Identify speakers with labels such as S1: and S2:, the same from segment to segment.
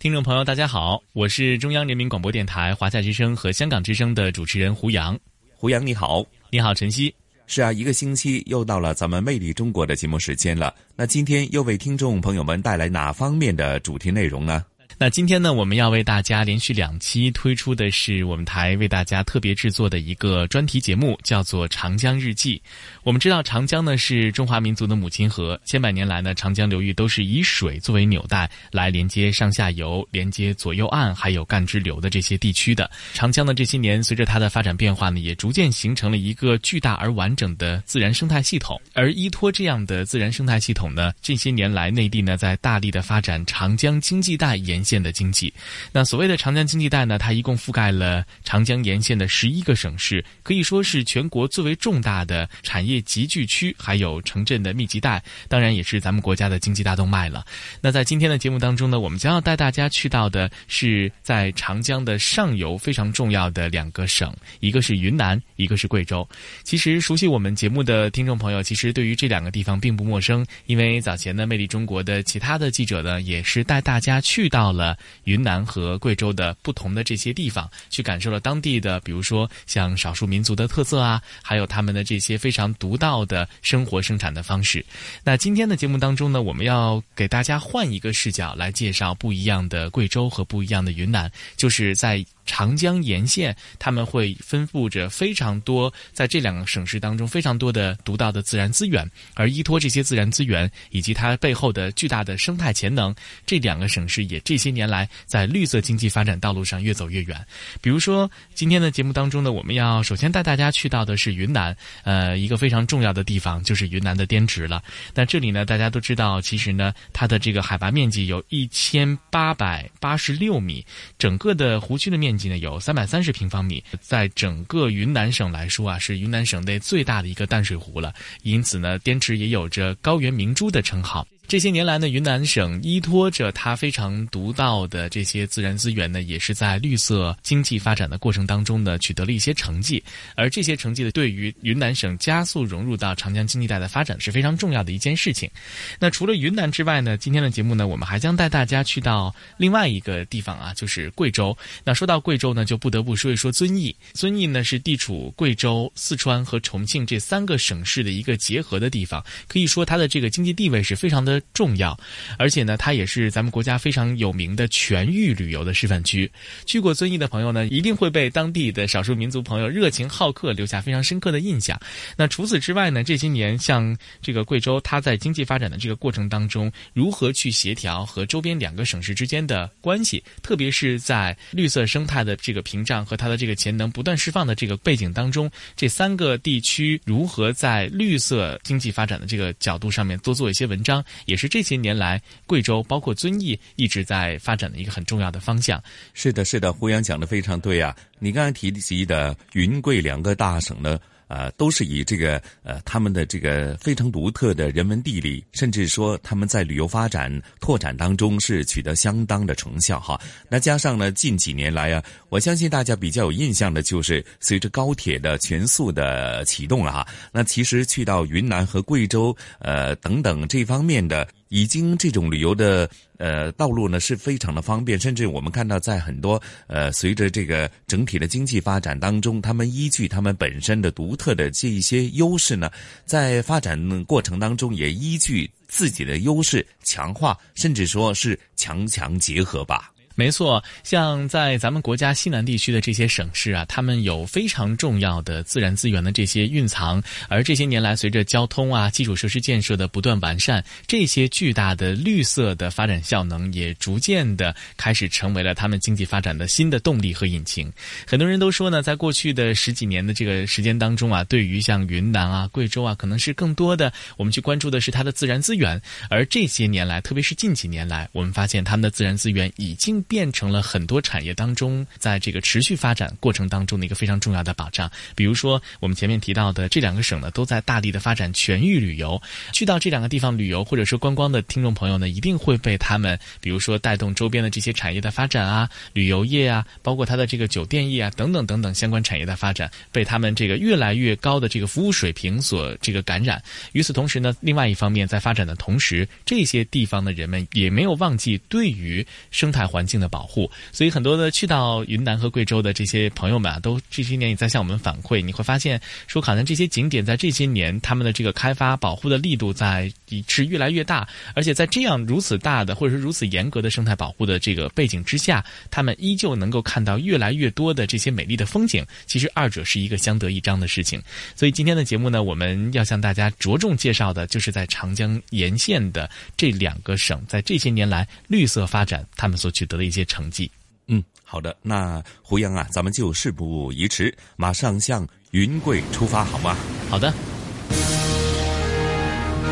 S1: 听众朋友，大家好，我是中央人民广播电台、华夏之声和香港之声的主持人胡杨。
S2: 胡杨你好，
S1: 你好晨曦。
S2: 是啊，一个星期又到了咱们《魅力中国》的节目时间了。那今天又为听众朋友们带来哪方面的主题内容呢？
S1: 那今天呢，我们要为大家连续两期推出的是我们台为大家特别制作的一个专题节目，叫做《长江日记》。我们知道，长江呢是中华民族的母亲河，千百年来呢，长江流域都是以水作为纽带，来连接上下游、连接左右岸，还有干支流的这些地区的。长江呢，这些年随着它的发展变化呢，也逐渐形成了一个巨大而完整的自然生态系统。而依托这样的自然生态系统呢，这些年来内地呢在大力的发展长江经济带沿。沿线的经济，那所谓的长江经济带呢？它一共覆盖了长江沿线的十一个省市，可以说是全国最为重大的产业集聚区，还有城镇的密集带，当然也是咱们国家的经济大动脉了。那在今天的节目当中呢，我们将要带大家去到的是在长江的上游非常重要的两个省，一个是云南，一个是贵州。其实熟悉我们节目的听众朋友，其实对于这两个地方并不陌生，因为早前呢，魅力中国的其他的记者呢，也是带大家去到到。了云南和贵州的不同的这些地方，去感受了当地的，比如说像少数民族的特色啊，还有他们的这些非常独到的生活生产的方式。那今天的节目当中呢，我们要给大家换一个视角来介绍不一样的贵州和不一样的云南，就是在。长江沿线，他们会分布着非常多，在这两个省市当中非常多的独到的自然资源，而依托这些自然资源以及它背后的巨大的生态潜能，这两个省市也这些年来在绿色经济发展道路上越走越远。比如说，今天的节目当中呢，我们要首先带大家去到的是云南，呃，一个非常重要的地方就是云南的滇池了。那这里呢，大家都知道，其实呢，它的这个海拔面积有一千八百八十六米，整个的湖区的面积。呢有三百三十平方米，在整个云南省来说啊，是云南省内最大的一个淡水湖了。因此呢，滇池也有着“高原明珠”的称号。这些年来呢，云南省依托着它非常独到的这些自然资源呢，也是在绿色经济发展的过程当中呢，取得了一些成绩。而这些成绩呢，对于云南省加速融入到长江经济带的发展是非常重要的一件事情。那除了云南之外呢，今天的节目呢，我们还将带大家去到另外一个地方啊，就是贵州。那说到贵州呢，就不得不说一说遵义。遵义呢是地处贵州、四川和重庆这三个省市的一个结合的地方，可以说它的这个经济地位是非常的。重要，而且呢，它也是咱们国家非常有名的全域旅游的示范区。去过遵义的朋友呢，一定会被当地的少数民族朋友热情好客留下非常深刻的印象。那除此之外呢，这些年像这个贵州，它在经济发展的这个过程当中，如何去协调和周边两个省市之间的关系，特别是在绿色生态的这个屏障和它的这个潜能不断释放的这个背景当中，这三个地区如何在绿色经济发展的这个角度上面多做一些文章。也是这些年来贵州包括遵义一直在发展的一个很重要的方向。
S2: 是的，是的，胡杨讲的非常对啊！你刚才提及的云贵两个大省呢？呃，都是以这个呃他们的这个非常独特的人文地理，甚至说他们在旅游发展拓展当中是取得相当的成效哈。那加上呢，近几年来啊，我相信大家比较有印象的就是随着高铁的全速的启动了哈。那其实去到云南和贵州呃等等这方面的。已经这种旅游的呃道路呢是非常的方便，甚至我们看到在很多呃随着这个整体的经济发展当中，他们依据他们本身的独特的这一些优势呢，在发展过程当中也依据自己的优势强化，甚至说是强强结合吧。
S1: 没错，像在咱们国家西南地区的这些省市啊，他们有非常重要的自然资源的这些蕴藏，而这些年来，随着交通啊、基础设施建设的不断完善，这些巨大的绿色的发展效能也逐渐的开始成为了他们经济发展的新的动力和引擎。很多人都说呢，在过去的十几年的这个时间当中啊，对于像云南啊、贵州啊，可能是更多的我们去关注的是它的自然资源，而这些年来，特别是近几年来，我们发现他们的自然资源已经。变成了很多产业当中，在这个持续发展过程当中的一个非常重要的保障。比如说，我们前面提到的这两个省呢，都在大力的发展全域旅游。去到这两个地方旅游或者说观光的听众朋友呢，一定会被他们，比如说带动周边的这些产业的发展啊，旅游业啊，包括它的这个酒店业啊，等等等等相关产业的发展，被他们这个越来越高的这个服务水平所这个感染。与此同时呢，另外一方面，在发展的同时，这些地方的人们也没有忘记对于生态环境。的保护，所以很多的去到云南和贵州的这些朋友们啊，都这些年也在向我们反馈。你会发现，说可能这些景点在这些年他们的这个开发保护的力度在是越来越大，而且在这样如此大的或者是如此严格的生态保护的这个背景之下，他们依旧能够看到越来越多的这些美丽的风景。其实二者是一个相得益彰的事情。所以今天的节目呢，我们要向大家着重介绍的就是在长江沿线的这两个省，在这些年来绿色发展他们所取得。一些成绩，
S3: 嗯，好的，那胡杨啊，咱们就事不宜迟，马上向云贵出发，好吗？
S1: 好的。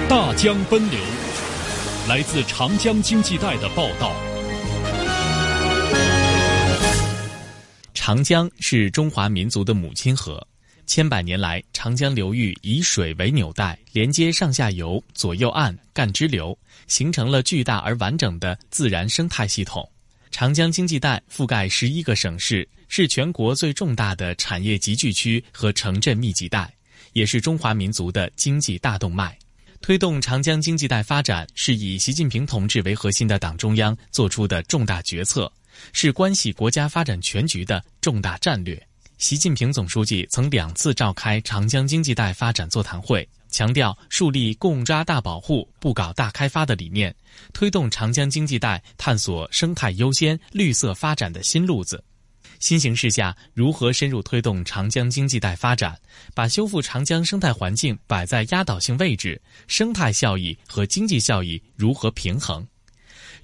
S4: 大江奔流，来自长江经济带的报道。
S1: 长江是中华民族的母亲河，千百年来，长江流域以水为纽带，连接上下游、左右岸、干支流，形成了巨大而完整的自然生态系统。长江经济带覆盖十一个省市，是全国最重大的产业集聚区和城镇密集带，也是中华民族的经济大动脉。推动长江经济带发展，是以习近平同志为核心的党中央作出的重大决策，是关系国家发展全局的重大战略。习近平总书记曾两次召开长江经济带发展座谈会。强调树立共抓大保护、不搞大开发的理念，推动长江经济带探索生态优先、绿色发展的新路子。新形势下，如何深入推动长江经济带发展，把修复长江生态环境摆在压倒性位置？生态效益和经济效益如何平衡？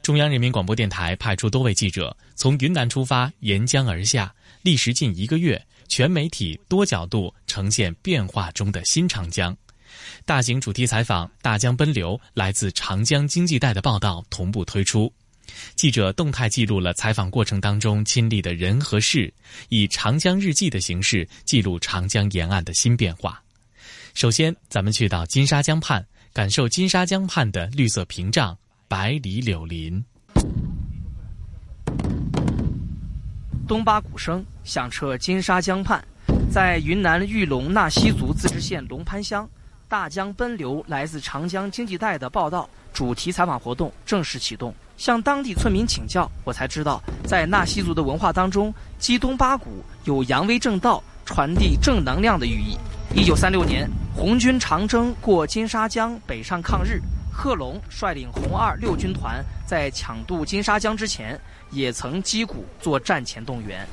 S1: 中央人民广播电台派出多位记者，从云南出发，沿江而下，历时近一个月，全媒体多角度呈现变化中的新长江。大型主题采访《大江奔流》来自长江经济带的报道同步推出，记者动态记录了采访过程当中亲历的人和事，以长江日记的形式记录长江沿岸的新变化。首先，咱们去到金沙江畔，感受金沙江畔的绿色屏障、百里柳林。
S5: 东巴鼓声响彻金沙江畔，在云南玉龙纳西族自治县龙潘乡。大江奔流，来自长江经济带的报道主题采访活动正式启动。向当地村民请教，我才知道，在纳西族的文化当中，击东八鼓有扬威正道、传递正能量的寓意。一九三六年，红军长征过金沙江北上抗日，贺龙率领红二六军团在抢渡金沙江之前，也曾击鼓做战前动员。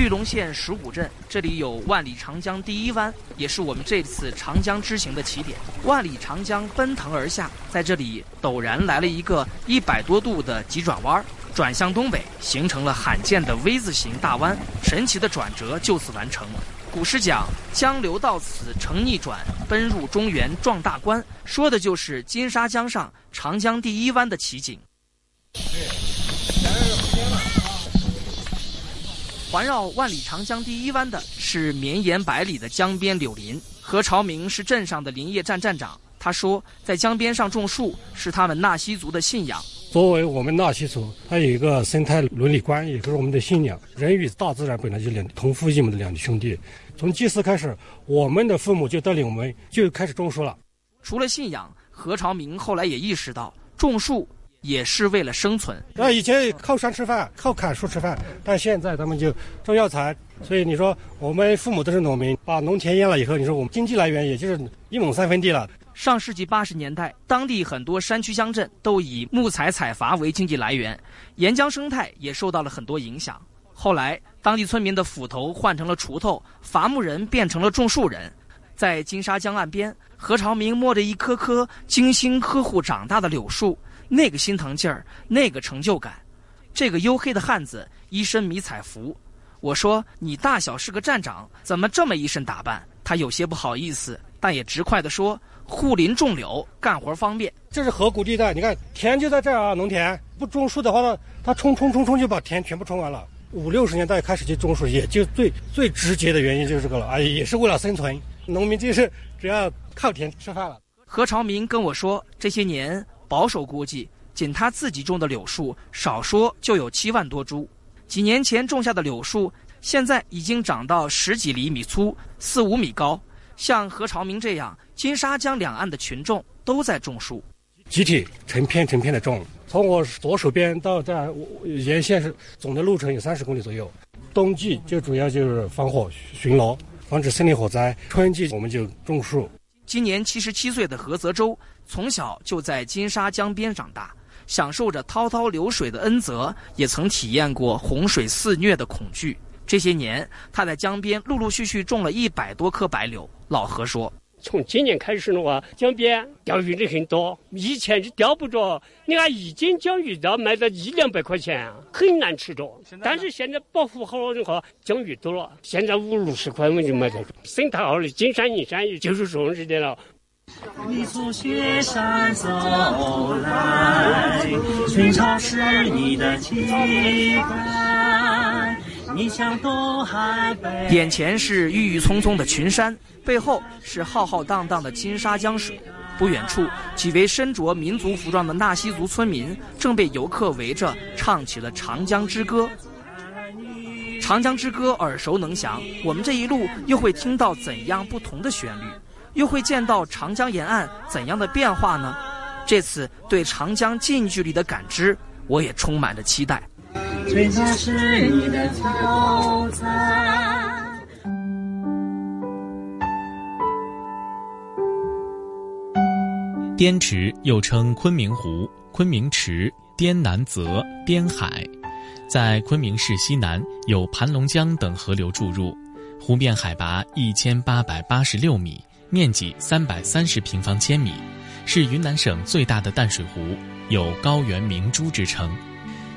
S5: 玉龙县石鼓镇，这里有万里长江第一湾，也是我们这次长江之行的起点。万里长江奔腾而下，在这里陡然来了一个一百多度的急转弯，转向东北，形成了罕见的 V 字形大弯，神奇的转折就此完成。古诗讲“江流到此成逆转，奔入中原壮大关”，说的就是金沙江上长江第一湾的奇景。环绕万里长江第一湾的是绵延百里的江边柳林。何朝明是镇上的林业站站长，他说，在江边上种树是他们纳西族的信仰。
S6: 作为我们纳西族，它有一个生态伦理观，也就是我们的信仰。人与大自然本来就两同父异母的两兄弟。从祭祀开始，我们的父母就带领我们就开始种树了。
S5: 除了信仰，何朝明后来也意识到种树。也是为了生存。
S6: 那以前靠山吃饭，靠砍树吃饭，但现在他们就种药材。所以你说我们父母都是农民，把农田淹了以后，你说我们经济来源也就是一亩三分地了。
S5: 上世纪八十年代，当地很多山区乡镇都以木材采伐为经济来源，沿江生态也受到了很多影响。后来，当地村民的斧头换成了锄头，伐木人变成了种树人。在金沙江岸边，何朝明摸着一棵棵精心呵护长大的柳树，那个心疼劲儿，那个成就感。这个黝黑的汉子一身迷彩服，我说：“你大小是个站长，怎么这么一身打扮？”他有些不好意思，但也直快地说。护林种柳，干活方便。
S6: 这是河谷地带，你看田就在这儿啊。农田不种树的话呢，他冲冲冲冲就把田全部冲完了。五六十年代开始就种树，也就最最直接的原因就是这个了。哎，也是为了生存，农民就是只要靠田吃饭了。
S5: 何朝明跟我说，这些年保守估计，仅他自己种的柳树，少说就有七万多株。几年前种下的柳树，现在已经长到十几厘米粗，四五米高。像何朝明这样。金沙江两岸的群众都在种树，
S6: 集体成片成片的种。从我左手边到这沿线是总的路程有三十公里左右。冬季就主要就是防火巡逻，防止森林火灾；春季我们就种树。
S5: 今年七十七岁的何泽洲，从小就在金沙江边长大，享受着滔滔流水的恩泽，也曾体验过洪水肆虐的恐惧。这些年，他在江边陆陆续续种了一百多棵白柳。老何说。
S7: 从今年开始的话，江边钓鱼的很多。以前是钓不着，你看一斤江鱼都要卖到一两百块钱，很难吃着。但是现在保护好了的话，江鱼多了，现在五六十块我们就买得着。生态好的金山银山鱼就是种这点了。你从雪山走来，春潮是你的期
S5: 待。你像东海。眼前是郁郁葱葱的群山。背后是浩浩荡荡的金沙江水，不远处几位身着民族服装的纳西族村民正被游客围着唱起了《长江之歌》。《长江之歌》耳熟能详，我们这一路又会听到怎样不同的旋律？又会见到长江沿岸怎样的变化呢？这次对长江近距离的感知，我也充满着期待。是你的
S1: 滇池又称昆明湖、昆明池、滇南泽、滇海，在昆明市西南有盘龙江等河流注入，湖面海拔一千八百八十六米，面积三百三十平方千米，是云南省最大的淡水湖，有“高原明珠”之称。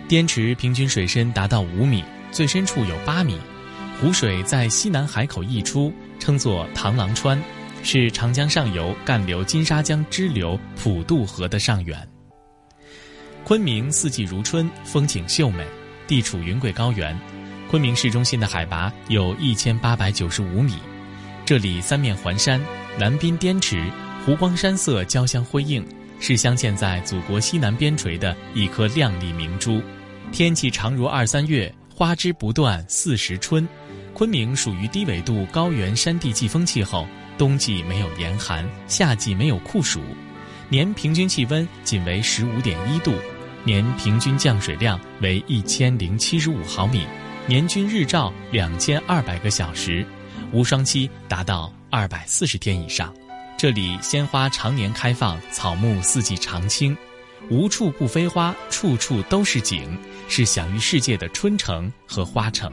S1: 滇池平均水深达到五米，最深处有八米，湖水在西南海口溢出，称作螳螂川。是长江上游干流金沙江支流普渡河的上源。昆明四季如春，风景秀美，地处云贵高原。昆明市中心的海拔有一千八百九十五米，这里三面环山，南滨滇池，湖光山色交相辉映，是镶嵌在祖国西南边陲的一颗亮丽明珠。天气常如二三月，花枝不断四时春。昆明属于低纬度高原山地季风气候。冬季没有严寒，夏季没有酷暑，年平均气温仅为十五点一度，年平均降水量为一千零七十五毫米，年均日照两千二百个小时，无霜期达到二百四十天以上。这里鲜花常年开放，草木四季常青，无处不飞花，处处都是景，是享誉世界的春城和花城。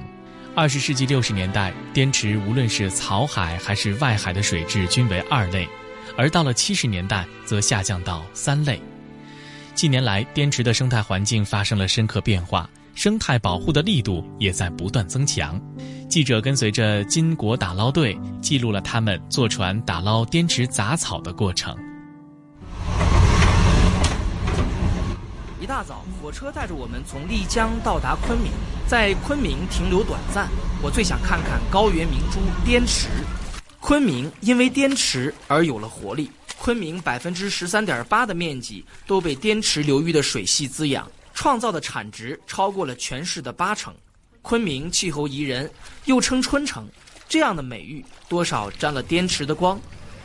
S1: 二十世纪六十年代，滇池无论是草海还是外海的水质均为二类，而到了七十年代则下降到三类。近年来，滇池的生态环境发生了深刻变化，生态保护的力度也在不断增强。记者跟随着金国打捞队，记录了他们坐船打捞滇池杂草的过程。
S5: 一大早，火车带着我们从丽江到达昆明，在昆明停留短暂。我最想看看高原明珠滇池。昆明因为滇池而有了活力。昆明百分之十三点八的面积都被滇池流域的水系滋养，创造的产值超过了全市的八成。昆明气候宜人，又称春城，这样的美誉多少沾了滇池的光。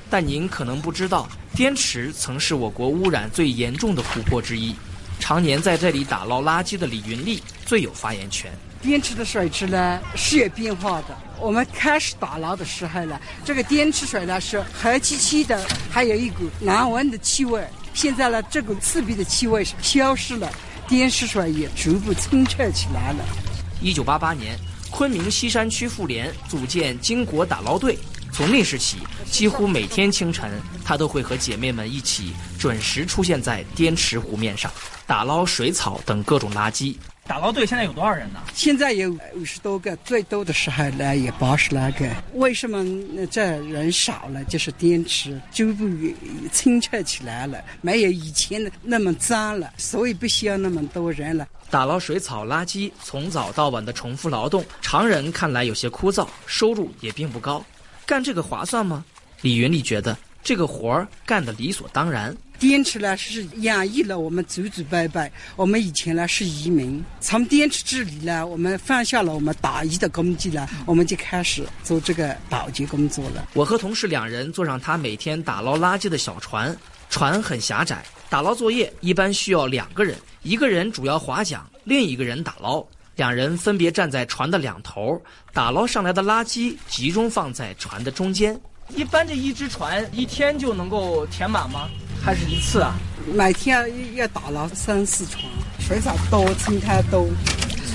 S5: 但您可能不知道，滇池曾是我国污染最严重的湖泊之一。常年在这里打捞垃圾的李云丽最有发言权。
S8: 滇池的水质呢是有变化的，我们开始打捞的时候呢，这个滇池水呢是黑漆漆的，还有一股难闻的气味。现在呢，这股刺鼻的气味消失了，滇池上也逐步清澈起来了。
S5: 一九八八年，昆明西山区妇联组建巾帼打捞队。从那时起，几乎每天清晨，她都会和姐妹们一起准时出现在滇池湖面上，打捞水草等各种垃圾。打捞队现在有多少人呢？
S8: 现在有五十多个，最多的时候呢有八十来个。为什么这人少了？就是滇池逐步清澈起来了，没有以前的那么脏了，所以不需要那么多人了。
S5: 打捞水草垃圾，从早到晚的重复劳动，常人看来有些枯燥，收入也并不高。干这个划算吗？李云丽觉得这个活儿干得理所当然。
S8: 滇池呢是养育了我们祖祖辈辈，我们以前呢是移民，从滇池治理呢，我们放下了我们打鱼的工具呢，我们就开始做这个保洁工作了。
S5: 我和同事两人坐上他每天打捞垃圾的小船，船很狭窄，打捞作业一般需要两个人，一个人主要划桨，另一个人打捞。两人分别站在船的两头，打捞上来的垃圾集中放在船的中间。一般这一只船一天就能够填满吗？还是一次啊？
S8: 每天要打捞三四船，水草多，青苔多。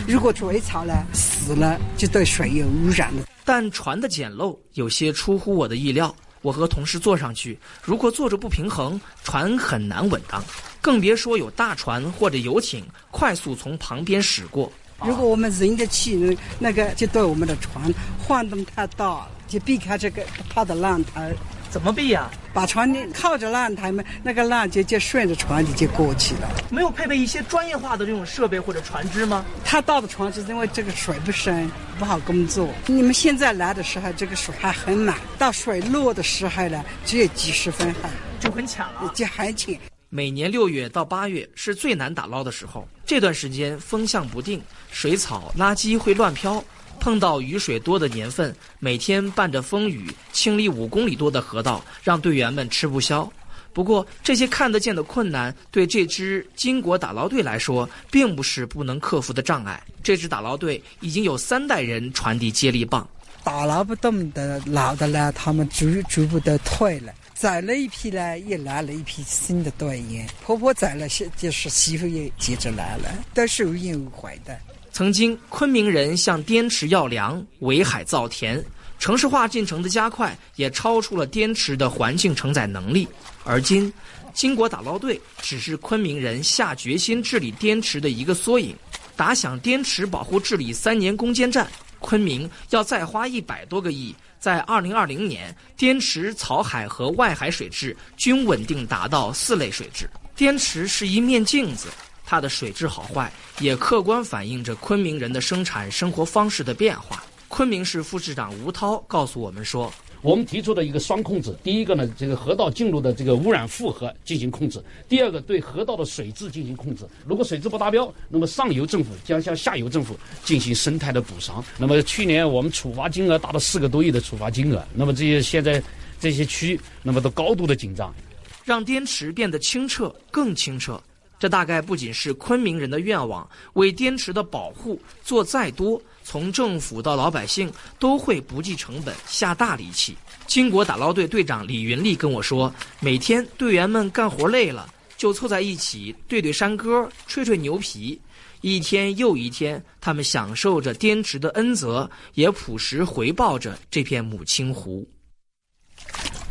S8: 如果水草呢死了，就对水有污染了。
S5: 但船的简陋有些出乎我的意料。我和同事坐上去，如果坐着不平衡，船很难稳当，更别说有大船或者游艇快速从旁边驶过。
S8: 如果我们人的气，那个就对我们的船晃动太大了，就避开这个它的浪台。
S5: 怎么避呀？
S8: 把船靠着浪台嘛，那个浪就就顺着船底就过去了。
S5: 没有配备一些专业化的这种设备或者船只吗？
S8: 太大的船只因为这个水不深，不好工作。你们现在来的时候，这个水还很满，到水落的时候呢，只有几十分海，
S5: 就很浅了，
S8: 就很浅。
S5: 每年六月到八月是最难打捞的时候，这段时间风向不定，水草、垃圾会乱飘。碰到雨水多的年份，每天伴着风雨清理五公里多的河道，让队员们吃不消。不过，这些看得见的困难，对这支金国打捞队来说，并不是不能克服的障碍。这支打捞队已经有三代人传递接力棒，
S8: 打捞不动的老的呢，他们逐逐步的退了。宰了一批呢，又来了一批新的队员。婆婆宰了，是就是媳妇也接着来了，都是无怨无悔的。
S5: 曾经，昆明人向滇池要粮，围海造田，城市化进程的加快也超出了滇池的环境承载能力。而今，金国打捞队只是昆明人下决心治理滇池的一个缩影。打响滇池保护治理三年攻坚战，昆明要再花一百多个亿。在二零二零年，滇池草海和外海水质均稳定达到四类水质。滇池是一面镜子，它的水质好坏也客观反映着昆明人的生产生活方式的变化。昆明市副市长吴涛告诉我们说。
S9: 我们提出的一个双控制，第一个呢，这个河道进入的这个污染负荷进行控制；第二个，对河道的水质进行控制。如果水质不达标，那么上游政府将向下游政府进行生态的补偿。那么去年我们处罚金额达到四个多亿的处罚金额，那么这些现在这些区，那么都高度的紧张。
S5: 让滇池变得清澈更清澈，这大概不仅是昆明人的愿望。为滇池的保护做再多。从政府到老百姓都会不计成本下大力气。金国打捞队队长李云丽跟我说，每天队员们干活累了，就凑在一起对对山歌，吹吹牛皮。一天又一天，他们享受着滇池的恩泽，也朴实回报着这片母亲湖。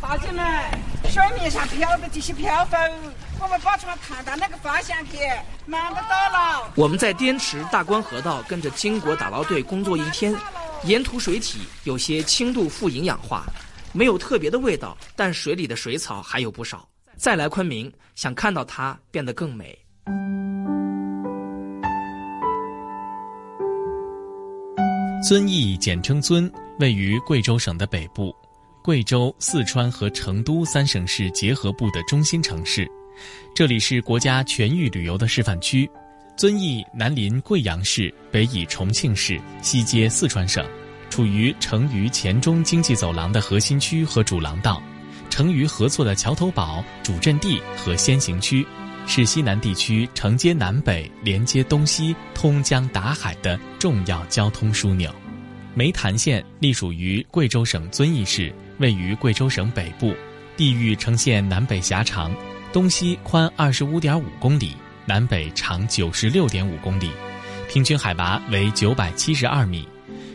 S8: 大姐们，水面上漂的这些漂浮，我们把船探到那个方向去，忙不到了。
S5: 我们在滇池大关河道跟着金国打捞队工作一天，沿途水体有些轻度富营养化，没有特别的味道，但水里的水草还有不少。再来昆明，想看到它变得更美。
S1: 遵义简称遵，位于贵州省的北部。贵州、四川和成都三省市结合部的中心城市，这里是国家全域旅游的示范区。遵义南临贵阳市，北倚重庆市，西接四川省，处于成渝黔中经济走廊的核心区和主廊道，成渝合作的桥头堡、主阵地和先行区，是西南地区承接南北、连接东西、通江达海的重要交通枢纽。湄潭县隶属于贵州省遵义市，位于贵州省北部，地域呈现南北狭长，东西宽二十五点五公里，南北长九十六点五公里，平均海拔为九百七十二米。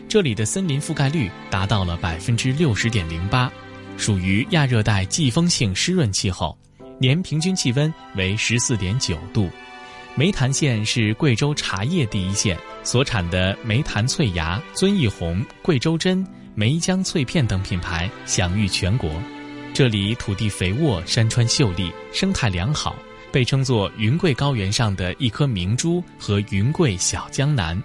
S1: 这里的森林覆盖率达到了百分之六十点零八，属于亚热带季风性湿润气候，年平均气温为十四点九度。湄潭县是贵州茶叶第一县，所产的湄潭翠芽、遵义红、贵州珍、梅江翠片等品牌享誉全国。这里土地肥沃，山川秀丽，生态良好，被称作云贵高原上的一颗明珠和云贵小江南。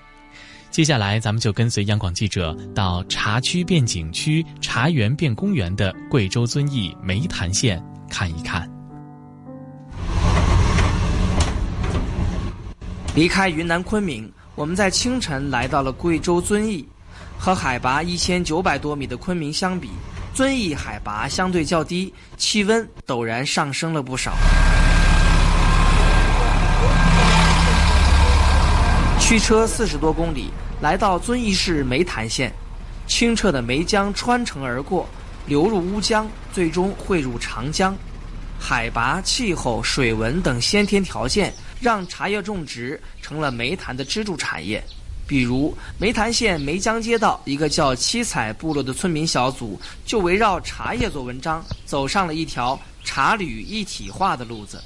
S1: 接下来，咱们就跟随央广记者到茶区变景区、茶园变公园的贵州遵义湄潭县看一看。
S5: 离开云南昆明，我们在清晨来到了贵州遵义。和海拔一千九百多米的昆明相比，遵义海拔相对较低，气温陡然上升了不少。驱车四十多公里，来到遵义市梅潭县，清澈的梅江穿城而过，流入乌江，最终汇入长江。海拔、气候、水文等先天条件。让茶叶种植成了梅潭的支柱产业，比如梅潭县梅江街道一个叫七彩部落的村民小组，就围绕茶叶做文章，走上了一条茶旅一体化的路子。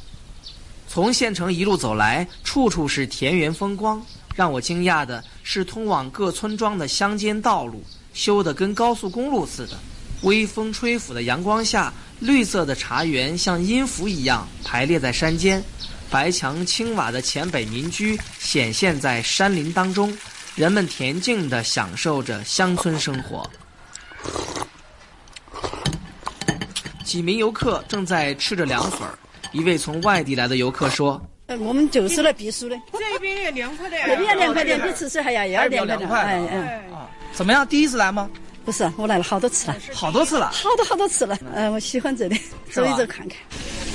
S5: 从县城一路走来，处处是田园风光。让我惊讶的是，通往各村庄的乡间道路修得跟高速公路似的。微风吹拂的阳光下，绿色的茶园像音符一样排列在山间。白墙青瓦的黔北民居显现在山林当中，人们恬静地享受着乡村生活。几名游客正在吃着凉粉儿。一位从外地来的游客说：“
S10: 我们就是来避暑的。
S11: 这边也凉快点，
S10: 那边凉快点，比吃水还要要凉快点。
S5: 哎哎，怎么样？第一次来吗？
S10: 不是，我来了好多次了，
S5: 好多次了，
S10: 好多好多次了。嗯，我喜欢这里，走一走看看。”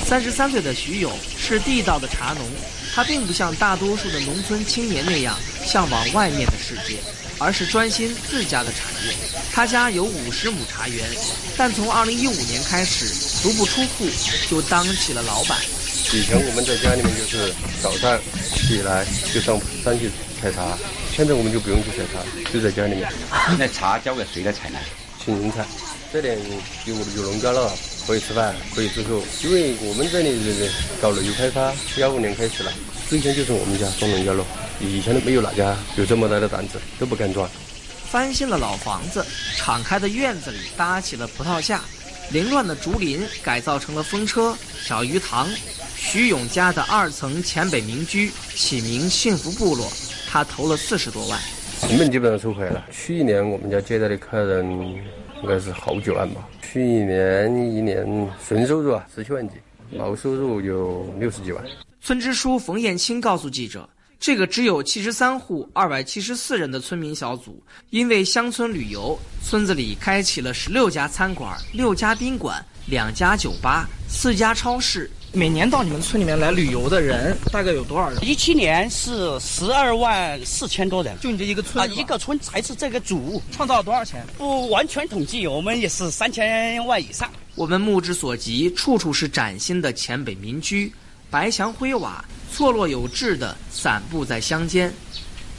S5: 三十三岁的徐勇是地道的茶农，他并不像大多数的农村青年那样向往外面的世界，而是专心自家的产业。他家有五十亩茶园，但从二零一五年开始足不出户就当起了老板。
S12: 以前我们在家里面就是早上起来就上山去采茶，现在我们就不用去采茶，就在家里面。
S13: 那茶交给谁来采呢？
S12: 请人采。这点有有农家乐。可以吃饭，可以住宿，因为我们这里搞旅游开发，幺五年开始了，之前就是我们家装农家乐，以前都没有哪家有这么大的胆子，都不敢装。
S5: 翻新了老房子，敞开的院子里搭起了葡萄架，凌乱的竹林改造成了风车、小鱼塘。徐勇家的二层黔北民居起名幸福部落，他投了四十多万，
S12: 成本基本上收回来了。去年我们家接待的客人应该是好几万吧。去年一年纯收入啊十七万几，毛收入有六十几万。
S5: 村支书冯艳青告诉记者，这个只有七十三户、二百七十四人的村民小组，因为乡村旅游，村子里开启了十六家餐馆、六家宾馆、两家酒吧、四家超市。每年到你们村里面来旅游的人大概有多少人？
S14: 一七年是十二万四千多人，
S5: 就你这一个村
S14: 啊，一个村才是这个主，
S5: 创造了多少钱？
S14: 不完全统计，我们也是三千万以上。
S5: 我们目之所及，处处是崭新的黔北民居，白墙灰瓦，错落有致的散布在乡间，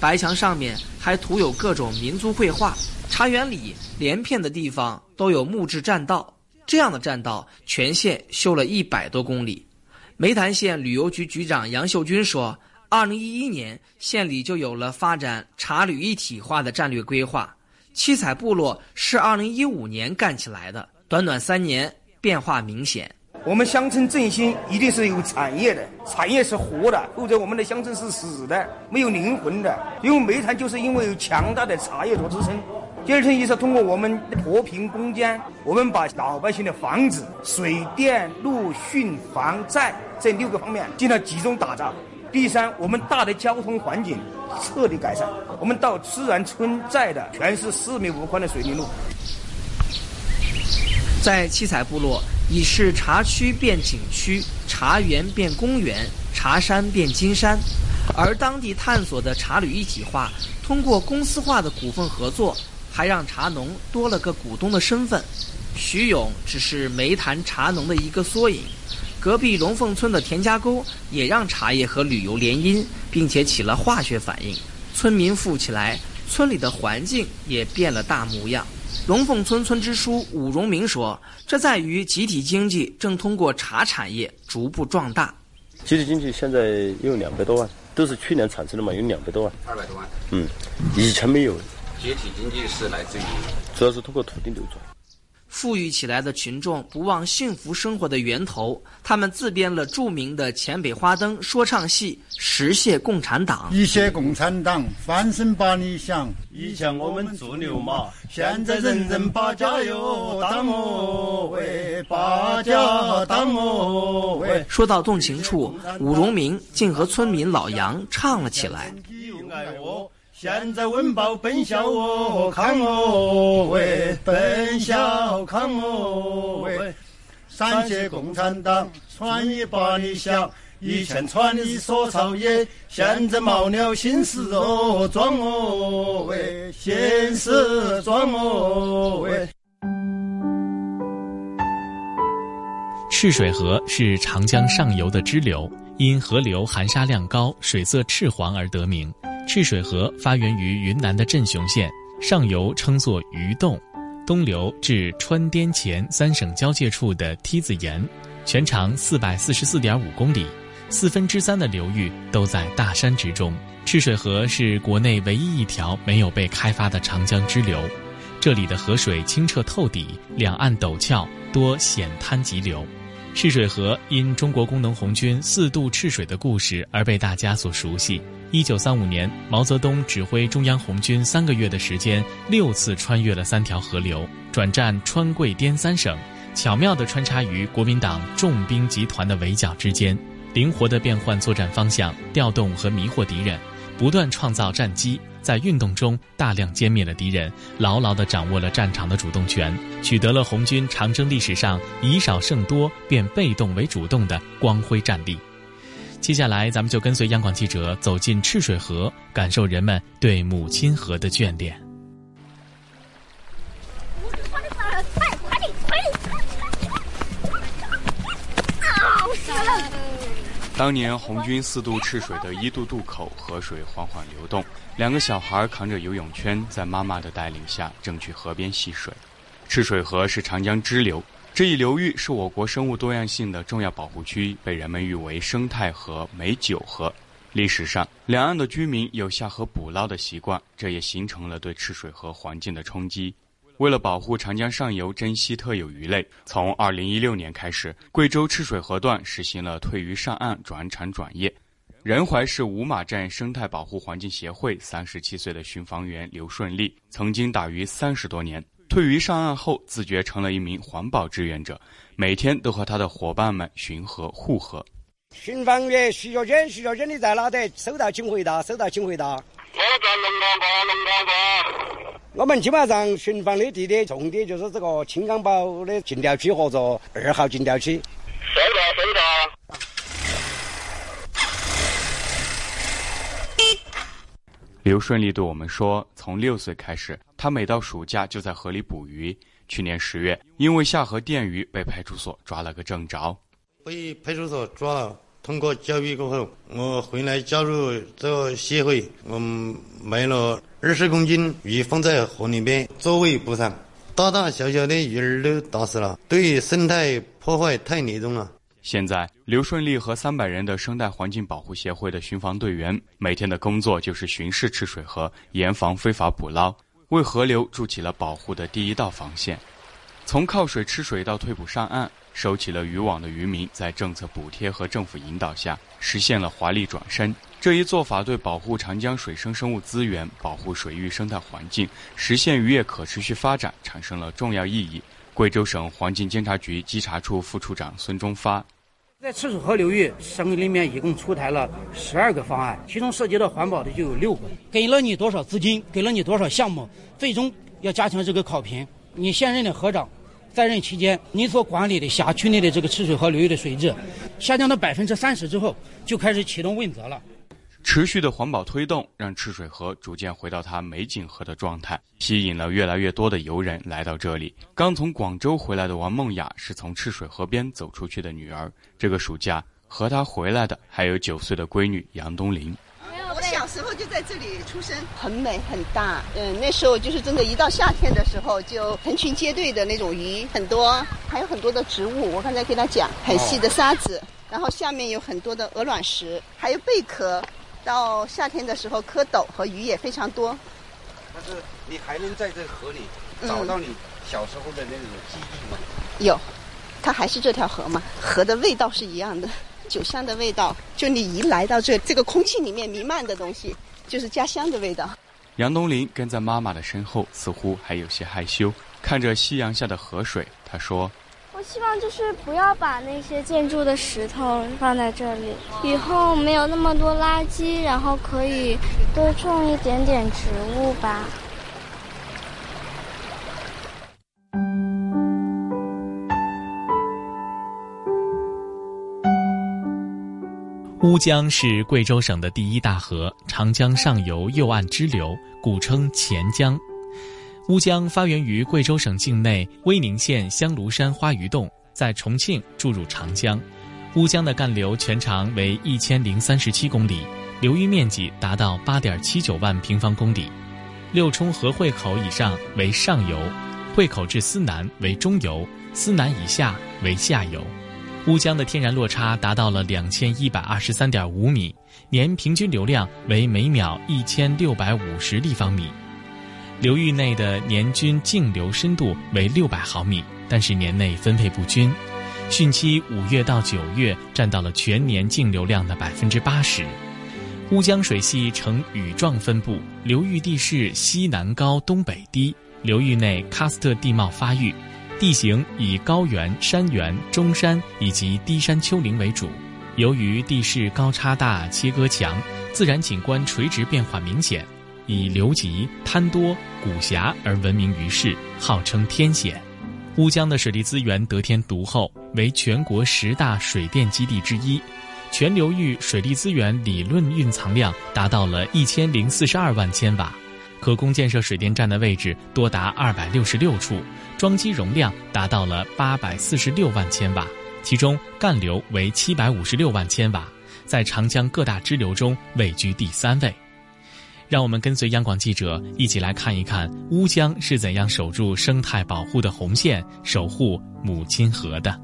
S5: 白墙上面还涂有各种民族绘画。茶园里连片的地方都有木质栈道。这样的栈道，全县修了一百多公里。梅潭县旅游局局长杨秀军说：“二零一一年，县里就有了发展茶旅一体化的战略规划。七彩部落是二零一五年干起来的，短短三年变化明显。
S15: 我们乡村振兴一定是有产业的，产业是活的，否则我们的乡村是死的，没有灵魂的。因为梅潭就是因为有强大的茶叶做支撑。”第二层意思，通过我们脱贫攻坚，我们把老百姓的房子、水电、路、汛、防、灾这六个方面进行集中打造。第三，我们大的交通环境彻底改善。我们到自然村寨的全是四米五宽的水泥路。
S5: 在七彩部落，已是茶区变景区，茶园变公园，茶山变金山，而当地探索的茶旅一体化，通过公司化的股份合作。还让茶农多了个股东的身份。徐勇只是煤炭茶农的一个缩影。隔壁龙凤村的田家沟也让茶叶和旅游联姻，并且起了化学反应。村民富起来，村里的环境也变了大模样。龙凤村村支书武荣明说：“这在于集体经济正通过茶产业逐步壮大。
S11: 集体经济现在有两百多万，都是去年产生的嘛，有两百多万。
S13: 二百多万。
S11: 嗯，以前没有。
S13: 集体经济是来自于，
S11: 主要是通过土地流转。”
S5: 富裕起来的群众不忘幸福生活的源头，他们自编了著名的黔北花灯说唱戏《实现共产党》。
S16: 一些共产党翻身把理想，
S17: 以前我们做牛马，现在人人把家哟当我为，把家当哦喂。
S5: 说到动情处，武荣明竟和村民老杨唱了起来。
S17: 现在温饱本校哦，看我喂，本校看我喂。三谢共产党穿一把理想，以前穿的说草野，现在冒了新事哦，装哦喂，新事装哦喂。
S1: 赤水河是长江上游的支流，因河流含沙量高、水色赤黄而得名。赤水河发源于云南的镇雄县，上游称作鱼洞，东流至川滇黔三省交界处的梯子岩，全长四百四十四点五公里，四分之三的流域都在大山之中。赤水河是国内唯一一条没有被开发的长江支流，这里的河水清澈透底，两岸陡峭，多险滩急流。赤水河因中国工农红军四渡赤水的故事而被大家所熟悉。一九三五年，毛泽东指挥中央红军三个月的时间，六次穿越了三条河流，转战川贵滇三省，巧妙地穿插于国民党重兵集团的围剿之间，灵活地变换作战方向，调动和迷惑敌人，不断创造战机，在运动中大量歼灭了敌人，牢牢地掌握了战场的主动权，取得了红军长征历史上以少胜多变被动为主动的光辉战例。接下来，咱们就跟随央广记者走进赤水河，感受人们对母亲河的眷恋。
S18: 当年红军四渡赤水的一渡渡口，河水缓缓流动，两个小孩扛着游泳圈，在妈妈的带领下正去河边戏水。赤水河是长江支流。这一流域是我国生物多样性的重要保护区，被人们誉为生态河、美酒河。历史上，两岸的居民有下河捕捞的习惯，这也形成了对赤水河环境的冲击。为了保护长江上游珍稀特有鱼类，从二零一六年开始，贵州赤水河段实行了退鱼上岸、转产转业。仁怀市五马镇生态保护环境协会三十七岁的巡防员刘顺利，曾经打鱼三十多年。退鱼上岸后，自觉成了一名环保志愿者，每天都和他的伙伴们巡河护河。
S19: 巡防员徐小娟，徐小娟你在哪得？收到，请回答。收到，请回答。我
S20: 在龙岗关，龙岗关。
S19: 我们基本上巡防的地点重点就是这个青冈堡的禁钓区或者二号禁钓区。
S20: 收到，收到。
S18: 刘顺利对我们说：“从六岁开始，他每到暑假就在河里捕鱼。去年十月，因为下河电鱼，被派出所抓了个正着。
S20: 被派出所抓了，通过教育过后，我回来加入这个协会。我们买了二十公斤鱼放在河里面作为补偿。大大小小的鱼儿都打死了，对生态破坏太严重了。”
S18: 现在，刘顺利和三百人的生态环境保护协会的巡防队员，每天的工作就是巡视赤水河，严防非法捕捞，为河流筑起了保护的第一道防线。从靠水吃水到退捕上岸，收起了渔网的渔民，在政策补贴和政府引导下，实现了华丽转身。这一做法对保护长江水生生物资源、保护水域生态环境、实现渔业可持续发展产生了重要意义。贵州省环境监察局稽查处副处长孙忠发，
S21: 在赤水河流域，省里面一共出台了十二个方案，其中涉及到环保的就有六个。给了你多少资金，给了你多少项目，最终要加强这个考评。你现任的河长在任期间，你所管理的辖区内的这个赤水河流域的水质下降到百分之三十之后，就开始启动问责了。
S18: 持续的环保推动让赤水河逐渐回到它美景河的状态，吸引了越来越多的游人来到这里。刚从广州回来的王梦雅是从赤水河边走出去的女儿。这个暑假和她回来的还有九岁的闺女杨冬林。
S22: 我小时候就在这里出生，很美很大。嗯，那时候就是真的，一到夏天的时候，就成群结队的那种鱼很多，还有很多的植物。我刚才给他讲，很细的沙子，然后下面有很多的鹅卵石，还有贝壳。到夏天的时候，蝌蚪和鱼也非常多。
S19: 但是你还能在这河里找到你小时候的那种记忆吗？
S22: 有，它还是这条河嘛，河的味道是一样的。酒香的味道，就你一来到这，这个空气里面弥漫的东西，就是家乡的味道。
S18: 杨东林跟在妈妈的身后，似乎还有些害羞，看着夕阳下的河水，他说：“
S23: 我希望就是不要把那些建筑的石头放在这里，以后没有那么多垃圾，然后可以多种一点点植物吧。”
S1: 乌江是贵州省的第一大河，长江上游右岸支流，古称钱江。乌江发源于贵州省境内威宁县香炉山花鱼洞，在重庆注入长江。乌江的干流全长为一千零三十七公里，流域面积达到八点七九万平方公里。六冲河汇口以上为上游，汇口至思南为中游，思南以下为下游。乌江的天然落差达到了两千一百二十三点五米，年平均流量为每秒一千六百五十立方米，流域内的年均净流深度为六百毫米，但是年内分配不均，汛期五月到九月占到了全年净流量的百分之八十。乌江水系呈羽状分布，流域地势西南高东北低，流域内喀斯特地貌发育。地形以高原、山原、中山以及低山丘陵为主。由于地势高差大、切割强，自然景观垂直变化明显，以流急、滩多、古峡而闻名于世，号称天险。乌江的水利资源得天独厚，为全国十大水电基地之一，全流域水利资源理论蕴藏量达到了一千零四十二万千瓦。可供建设水电站的位置多达二百六十六处，装机容量达到了八百四十六万千瓦，其中干流为七百五十六万千瓦，在长江各大支流中位居第三位。让我们跟随央广记者一起来看一看乌江是怎样守住生态保护的红线，守护母亲河的。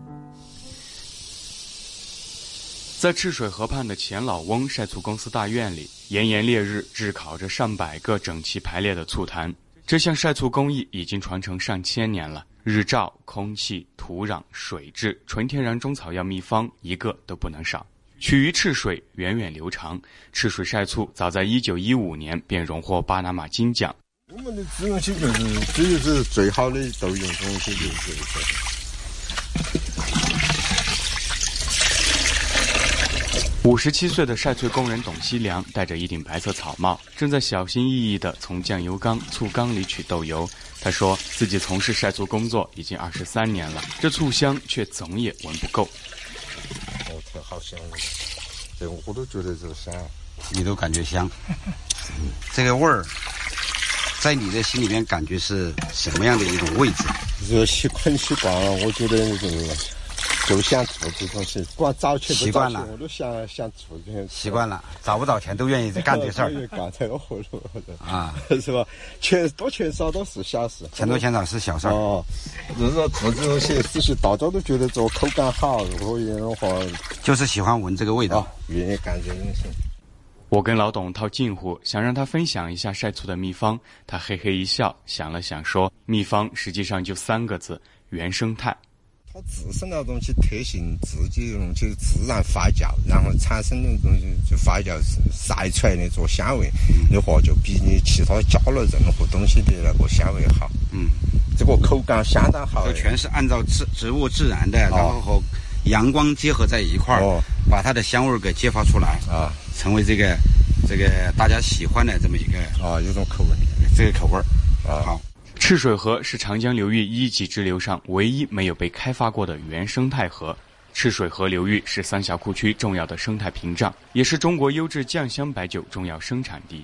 S18: 在赤水河畔的钱老翁晒醋公司大院里，炎炎烈日炙烤着上百个整齐排列的醋坛。这项晒醋工艺已经传承上千年了，日照、空气、土壤、水质、纯天然中草药秘方一个都不能少。取于赤水，源远流长。赤水晒醋早在一九一五年便荣获巴拿马金奖。
S24: 我们的自用性就是，这就是最好的豆用东西，就是这个。
S18: 五十七岁的晒翠工人董西良戴着一顶白色草帽，正在小心翼翼地从酱油缸、醋缸里取豆油。他说自己从事晒醋工作已经二十三年了，这醋香却总也闻不够。
S24: 哦，这好香，这我都觉得这香，
S19: 你都感觉香。这个味儿，在你的心里面感觉是什么样的一种位置？
S24: 热习惯习惯了，我觉得这个。就想做这东西，不管找钱习惯了，我都想想做这些。
S19: 习惯了，找不找钱都愿意干这事儿。
S24: 干这个活路啊，是吧？钱多钱少都是小事。
S19: 钱多钱少是小事儿。哦，
S24: 就是说做这东西，仔细大家都觉得做口感好，所以的话，
S19: 就是喜欢闻这个味道，
S24: 愿意干这东西。
S18: 我跟老董套近乎，想让他分享一下晒醋的秘方。他嘿嘿一笑，想了想说：“秘方实际上就三个字：原生态。”
S24: 自身的东西特性，自己那种就自然发酵，然后产生的东西就发酵晒出来的做香味的话，就比你其他加了任何东西的那个香味好。嗯，这个口感相当好。
S19: 这全是按照植植物自然的，然后和阳光结合在一块儿，把它的香味给激发出来啊，成为这个这个大家喜欢的这么一个
S24: 啊，有种口味，
S19: 这个口味儿。啊。好。
S18: 赤水河是长江流域一级支流上唯一没有被开发过的原生态河。赤水河流域是三峡库区重要的生态屏障，也是中国优质酱香白酒重要生产地。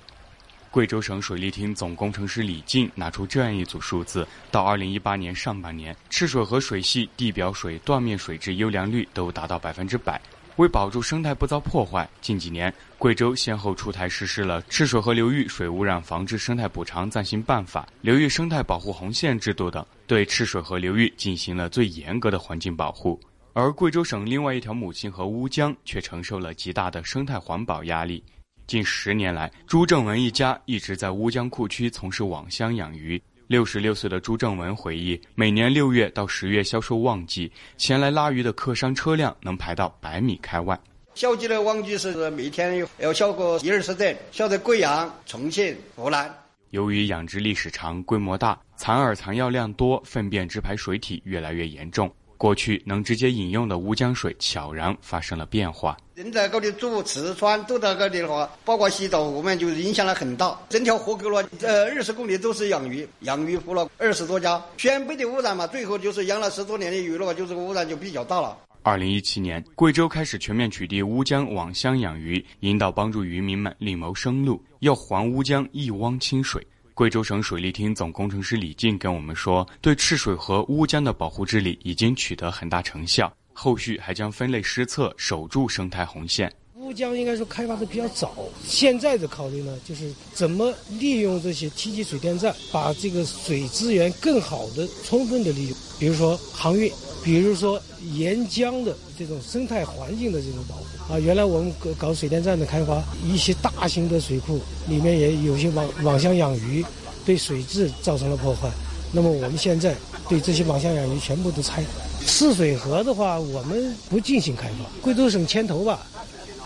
S18: 贵州省水利厅总工程师李静拿出这样一组数字：到二零一八年上半年，赤水河水系地表水断面水质优良率都达到百分之百。为保住生态不遭破坏，近几年贵州先后出台实施了《赤水河流域水污染防治生态补偿暂行办法》、流域生态保护红线制度等，对赤水河流域进行了最严格的环境保护。而贵州省另外一条母亲河乌江却承受了极大的生态环保压力。近十年来，朱正文一家一直在乌江库区从事网箱养鱼。六十六岁的朱正文回忆，每年六月到十月销售旺季，前来拉鱼的客商车辆能排到百米开外。
S25: 销季的旺季是每天要销个一二十吨，销在贵阳、重庆、湖南。
S18: 由于养殖历史长、规模大，残饵残药量多，粪便直排水体越来越严重。过去能直接饮用的乌江水悄然发生了变化。
S25: 人在高里住、吃穿都在高里的话，包括洗澡，我们就影响了很大。整条河沟了，呃，二十公里都是养鱼，养鱼湖了二十多家，全部的污染嘛。最后就是养了十多年的鱼的话，就是污染就比较大了。
S18: 二零一七年，贵州开始全面取缔乌江网箱养鱼，引导帮助渔民们另谋生路，要还乌江一汪清水。贵州省水利厅总工程师李静跟我们说，对赤水河乌江的保护治理已经取得很大成效，后续还将分类施策，守住生态红线。
S26: 乌江应该说开发的比较早，现在的考虑呢，就是怎么利用这些梯级水电站，把这个水资源更好的、充分的利用，比如说航运。比如说沿江的这种生态环境的这种保护啊，原来我们搞搞水电站的开发，一些大型的水库里面也有些网网箱养鱼，对水质造成了破坏。那么我们现在对这些网箱养鱼全部都拆。赤水河的话，我们不进行开发。贵州省牵头吧，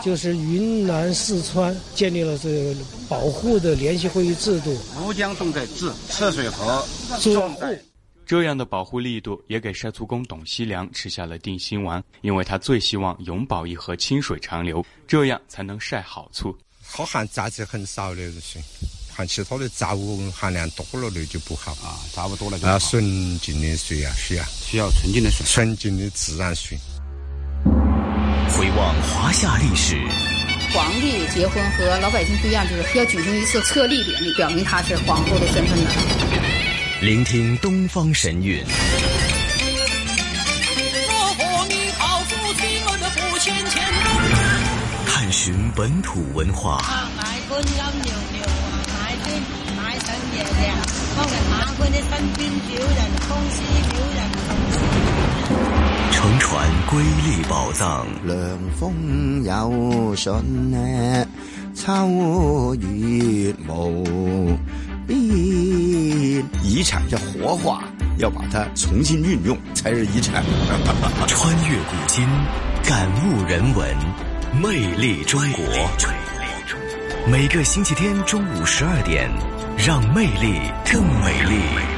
S26: 就是云南、四川建立了这个保护的联席会议制度。
S19: 乌江重在治，赤水河重在。
S18: 这样的保护力度也给晒醋工董西良吃下了定心丸，因为他最希望永保一河清水长流，这样才能晒好醋。
S24: 好含杂质很少的水，含其他的杂物含量多了的就不好
S19: 啊，杂物多了就
S24: 啊，纯净的水啊，需要
S19: 需要纯净的水，
S24: 纯净的自然水。
S27: 回望华夏历史，
S28: 皇帝结婚和老百姓不一样，就是要举行一次册立典礼，表明他是皇后的身份的。
S27: 聆听东方神韵，探寻本土文化，乘船瑰丽宝藏。
S29: 凉风有信呢，秋月无。
S30: 遗产要活化，要把它重新运用才是遗产。
S27: 穿越古今，感悟人文，魅力中国。每个星期天中午十二点，让魅力更美丽。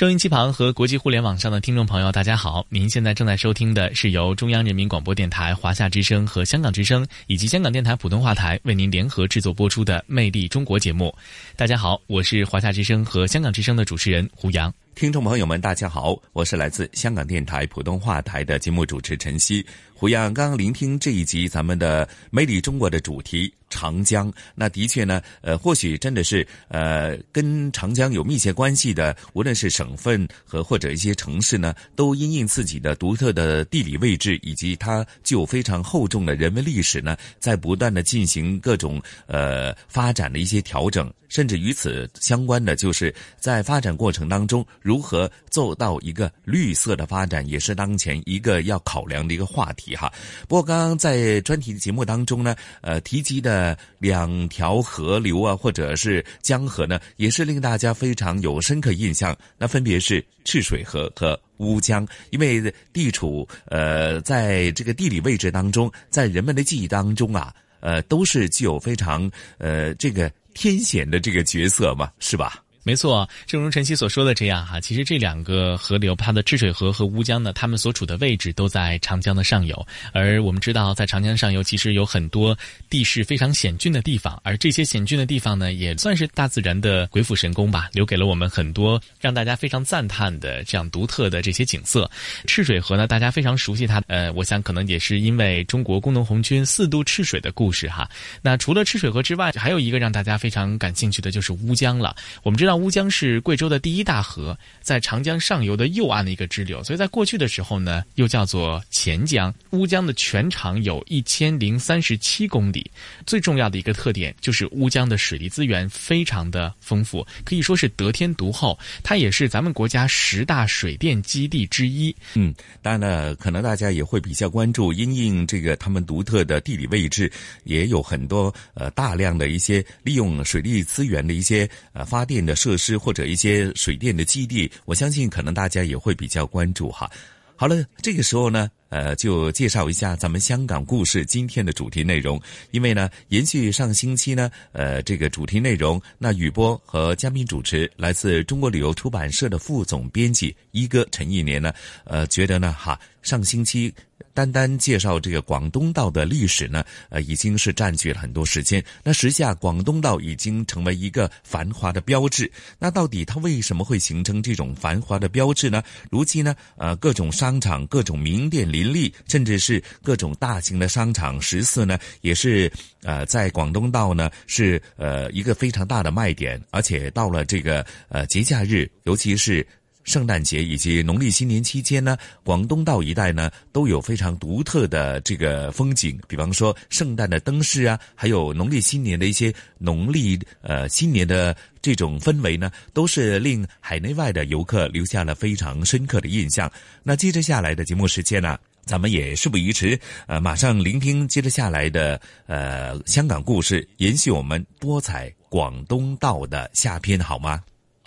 S1: 收音机旁和国际互联网上的听众朋友，大家好！您现在正在收听的是由中央人民广播电台华夏之声和香港之声以及香港电台普通话台为您联合制作播出的《魅力中国》节目。大家好，我是华夏之声和香港之声的主持人胡杨。
S2: 听众朋友们，大家好，我是来自香港电台普通话台的节目主持陈曦。胡杨刚刚聆听这一集咱们的《魅力中国》的主题。长江，那的确呢，呃，或许真的是，呃，跟长江有密切关系的，无论是省份和或者一些城市呢，都因应自己的独特的地理位置以及它具有非常厚重的人文历史呢，在不断的进行各种呃发展的一些调整，甚至与此相关的，就是在发展过程当中如何做到一个绿色的发展，也是当前一个要考量的一个话题哈。不过刚刚在专题的节目当中呢，呃，提及的。呃，两条河流啊，或者是江河呢，也是令大家非常有深刻印象。那分别是赤水河和乌江，因为地处呃，在这个地理位置当中，在人们的记忆当中啊，呃，都是具有非常呃这个天险的这个角色嘛，是吧？
S1: 没错，正如晨曦所说的这样哈，其实这两个河流，它的赤水河和乌江呢，它们所处的位置都在长江的上游。而我们知道，在长江上游其实有很多地势非常险峻的地方，而这些险峻的地方呢，也算是大自然的鬼斧神工吧，留给了我们很多让大家非常赞叹的这样独特的这些景色。赤水河呢，大家非常熟悉它，呃，我想可能也是因为中国工农红军四渡赤水的故事哈。那除了赤水河之外，还有一个让大家非常感兴趣的就是乌江了。我们知道。那乌江是贵州的第一大河，在长江上游的右岸的一个支流，所以在过去的时候呢，又叫做钱江。乌江的全长有一千零三十七公里，最重要的一个特点就是乌江的水利资源非常的丰富，可以说是得天独厚。它也是咱们国家十大水电基地之一。
S2: 嗯，当然了，可能大家也会比较关注，因应这个他们独特的地理位置，也有很多呃大量的一些利用水利资源的一些呃发电的设。施或者一些水电的基地，我相信可能大家也会比较关注哈。好了，这个时候呢，呃，就介绍一下咱们香港故事今天的主题内容。因为呢，延续上星期呢，呃，这个主题内容，那雨波和嘉宾主持来自中国旅游出版社的副总编辑一哥陈一年呢，呃，觉得呢，哈，上星期。单单介绍这个广东道的历史呢，呃，已经是占据了很多时间。那时下广东道已经成为一个繁华的标志。那到底它为什么会形成这种繁华的标志呢？如今呢，呃，各种商场、各种名店里林立，甚至是各种大型的商场食肆呢，也是呃，在广东道呢是呃一个非常大的卖点。而且到了这个呃节假日，尤其是。圣诞节以及农历新年期间呢，广东道一带呢都有非常独特的这个风景，比方说圣诞的灯饰啊，还有农历新年的一些农历呃新年的这种氛围呢，都是令海内外的游客留下了非常深刻的印象。那接着下来的节目时间呢，咱们也事不宜迟，呃，马上聆听接着下来的呃香港故事，延续我们多彩广东道的下篇，好吗？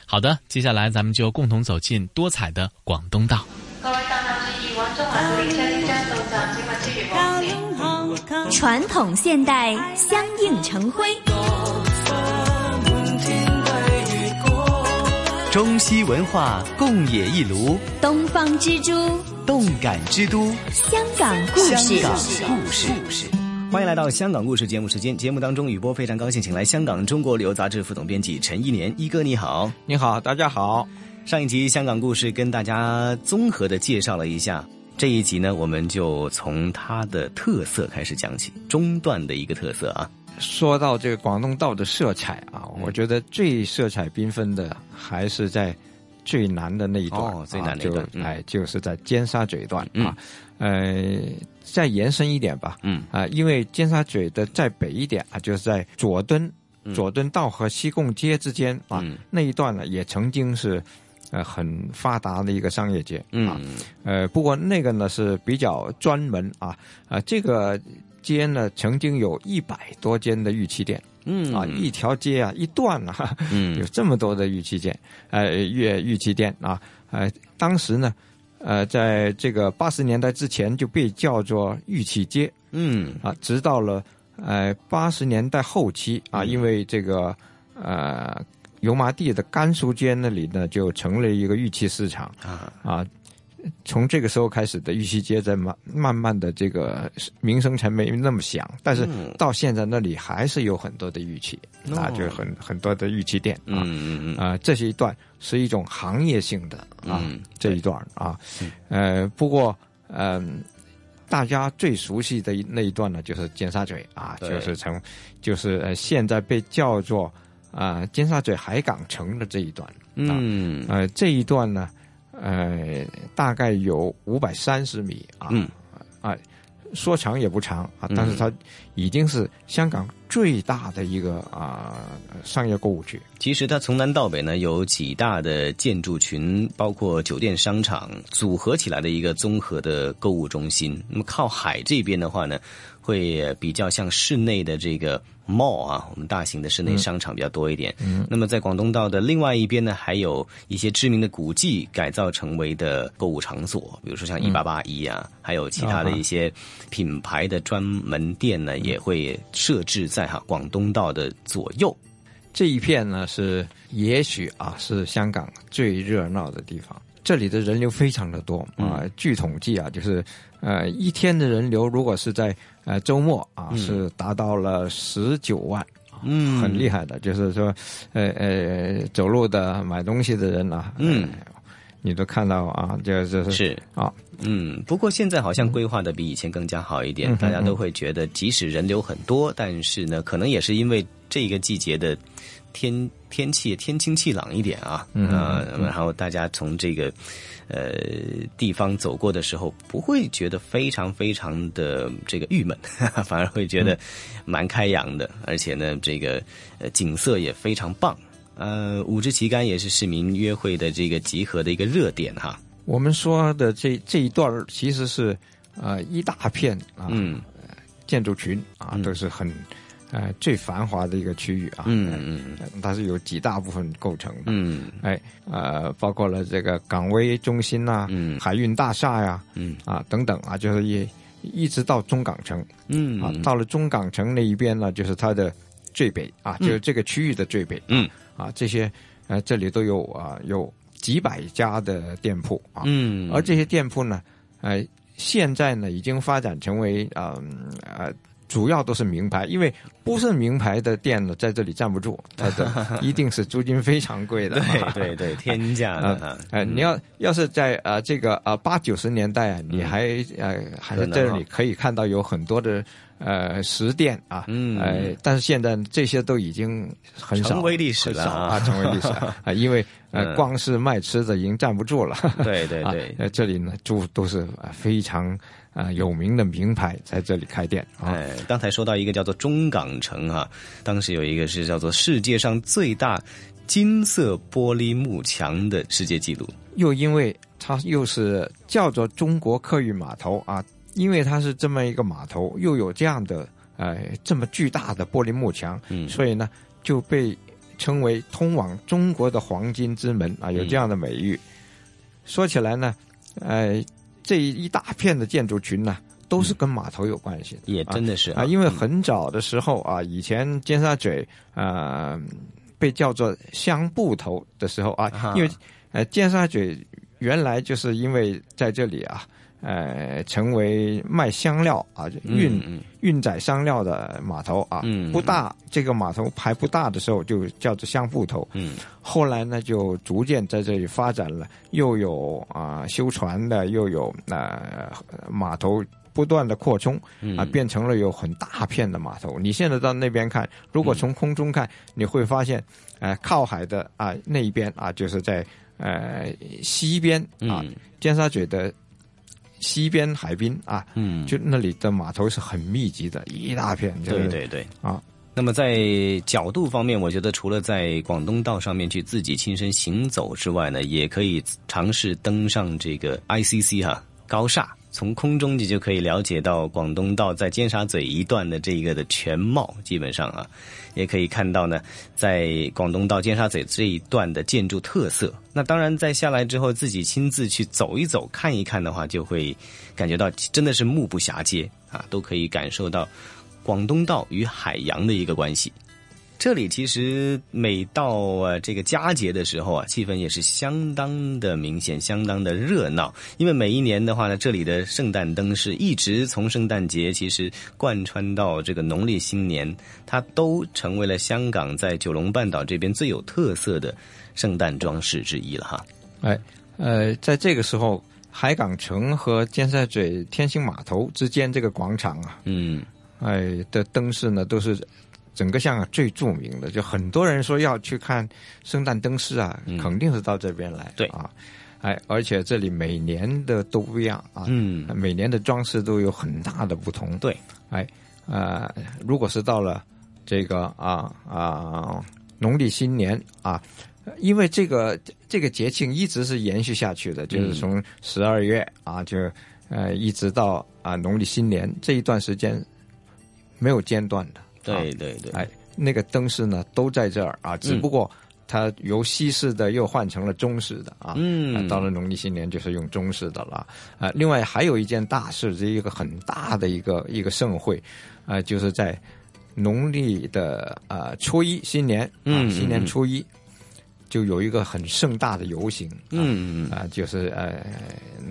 S1: 好的，接下来咱们就共同走进多彩的广东道。
S31: 传统现代相映成辉，
S32: 中西文化共冶一炉，
S31: 东方之珠，
S32: 动感之都，
S31: 香港故事。
S32: 香港故事。
S33: 欢迎来到香港故事节目时间。节目当中，雨波非常高兴，请来香港中国旅游杂志副总编辑陈一年一哥，你好，
S34: 你好，大家好。
S33: 上一集香港故事跟大家综合的介绍了一下，这一集呢，我们就从它的特色开始讲起，中段的一个特色啊。
S34: 说到这个广东道的色彩啊，我觉得最色彩缤纷的还是在最难的那一段，
S33: 最南那一段，
S34: 哎，就是在尖沙咀段啊，呃。再延伸一点吧，
S33: 嗯。
S34: 啊，因为尖沙咀的再北一点啊，就是在佐敦，佐敦道和西贡街之间啊，那一段呢也曾经是，呃，很发达的一个商业街，
S33: 啊，
S34: 呃，不过那个呢是比较专门啊，啊，这个街呢曾经有一百多间的玉器店，
S33: 嗯。
S34: 啊，一条街啊一段啊，嗯，有这么多的玉器店，呃，玉玉器店啊，呃，当时呢。呃，在这个八十年代之前就被叫做玉器街，
S33: 嗯。
S34: 啊，直到了呃八十年代后期啊，因为这个呃油麻地的甘肃街那里呢就成了一个玉器市场。
S33: 啊。
S34: 啊。从这个时候开始的玉溪街，在慢慢慢的这个名声才没那么响，但是到现在那里还是有很多的玉器，啊，就很很多的玉器店
S33: 啊，嗯
S34: 嗯啊，这是一段是一种行业性的啊这一段啊，呃，不过嗯，大家最熟悉的那一段呢，就是尖沙咀啊，就是从就是呃现在被叫做啊尖沙咀海港城的这一段，
S33: 嗯。
S34: 呃这一段呢。呃，大概有五百三十米啊，
S33: 嗯，
S34: 啊，说长也不长啊，但是它已经是香港最大的一个啊商业购物区。
S33: 其实它从南到北呢，有几大的建筑群，包括酒店、商场组合起来的一个综合的购物中心。那么靠海这边的话呢，会比较像室内的这个。Mall 啊，我们大型的室内商场比较多一点。
S34: 嗯，
S33: 那么在广东道的另外一边呢，还有一些知名的古迹改造成为的购物场所，比如说像一八八一啊，还有其他的一些品牌的专门店呢，也会设置在哈广东道的左右。
S34: 这一片呢是也许啊是香港最热闹的地方，这里的人流非常的多啊。据统计啊，就是呃一天的人流，如果是在呃周末啊，是达到了十九万，
S33: 嗯，
S34: 很厉害的。就是说，呃呃，走路的、买东西的人啊，嗯。你都看到啊，就是
S33: 是
S34: 啊，
S33: 嗯，不过现在好像规划的比以前更加好一点，大家都会觉得，即使人流很多，但是呢，可能也是因为这个季节的天天气天清气朗一点啊，嗯，然后大家从这个呃地方走过的时候，不会觉得非常非常的这个郁闷，反而会觉得蛮开扬的，而且呢，这个呃景色也非常棒。呃，五支旗杆也是市民约会的这个集合的一个热点哈。
S34: 我们说的这这一段其实是呃一大片啊，
S33: 嗯，
S34: 建筑群啊都是很呃最繁华的一个区域啊，
S33: 嗯嗯，
S34: 它是有几大部分构成的，
S33: 嗯，
S34: 哎呃包括了这个港威中心呐，
S33: 嗯，
S34: 海运大厦呀，
S33: 嗯。
S34: 啊等等啊，就是一一直到中港城，
S33: 嗯。
S34: 啊到了中港城那一边呢，就是它的最北啊，就是这个区域的最北，
S33: 嗯。
S34: 啊，这些呃，这里都有啊，有几百家的店铺啊，
S33: 嗯，
S34: 而这些店铺呢，呃，现在呢已经发展成为啊呃，主要都是名牌，因为不是名牌的店呢，在这里站不住，它的一定是租金非常贵的，
S33: 对对对，天价的，
S34: 呃，你要要是在呃这个呃八九十年代啊，你还呃还在这里可以看到有很多的。呃，十店啊，
S33: 嗯，
S34: 呃，但是现在这些都已经很少，
S33: 成为历史了
S34: 啊，成为历史 啊，因为呃，光是卖吃的已经站不住了，
S33: 对对 对，
S34: 呃，这里呢就都是非常啊有名的名牌在这里开店。
S33: 哎，刚才说到一个叫做中港城啊，当时有一个是叫做世界上最大金色玻璃幕墙的世界纪录，
S34: 又因为它又是叫做中国客运码头啊。因为它是这么一个码头，又有这样的呃这么巨大的玻璃幕墙，
S33: 嗯，
S34: 所以呢就被称为通往中国的黄金之门啊，有这样的美誉。说起来呢，呃，这一大片的建筑群呢，都是跟码头有关系的，
S33: 也真的是
S34: 啊，因为很早的时候啊，以前尖沙咀啊被叫做香布头的时候啊，因为呃尖沙咀原来就是因为在这里啊。呃，成为卖香料啊，运运载香料的码头啊，不大。这个码头排不大的时候，就叫做香埠头。
S33: 嗯，
S34: 后来呢，就逐渐在这里发展了，又有啊修船的，又有呃码头不断的扩充啊，变成了有很大片的码头。你现在到那边看，如果从空中看，你会发现，呃，靠海的啊那一边啊，就是在呃西边啊，尖沙咀的。西边海滨啊，
S33: 嗯，
S34: 就那里的码头是很密集的，一大片。
S33: 对对对，
S34: 啊。
S33: 那么在角度方面，我觉得除了在广东道上面去自己亲身行走之外呢，也可以尝试登上这个 ICC 哈高厦。从空中你就可以了解到广东道在尖沙咀一段的这个的全貌，基本上啊，也可以看到呢，在广东道尖沙咀这一段的建筑特色。那当然，在下来之后自己亲自去走一走、看一看的话，就会感觉到真的是目不暇接啊，都可以感受到广东道与海洋的一个关系。这里其实每到啊这个佳节的时候啊，气氛也是相当的明显，相当的热闹。因为每一年的话呢，这里的圣诞灯饰一直从圣诞节其实贯穿到这个农历新年，它都成为了香港在九龙半岛这边最有特色的圣诞装饰之一了哈。
S34: 哎，呃，在这个时候，海港城和尖沙咀天星码头之间这个广场啊，
S33: 嗯，
S34: 哎的灯饰呢都是。整个香港最著名的，就很多人说要去看圣诞灯饰啊，肯定是到这边来。
S33: 对
S34: 啊，哎，而且这里每年的都不一样啊，
S33: 嗯，
S34: 每年的装饰都有很大的不同。
S33: 对，
S34: 哎，呃，如果是到了这个啊啊农历新年啊，因为这个这个节庆一直是延续下去的，就是从十二月啊，就呃一直到啊农历新年这一段时间没有间断的。
S33: 对对对，
S34: 哎，那个灯饰呢都在这儿啊，只不过它由西式的又换成了中式的啊。
S33: 嗯，
S34: 到了农历新年就是用中式的了啊。另外还有一件大事，是一个很大的一个一个盛会啊，就是在农历的啊初一新年，啊，新年初一就有一个很盛大的游行，嗯嗯啊，就是呃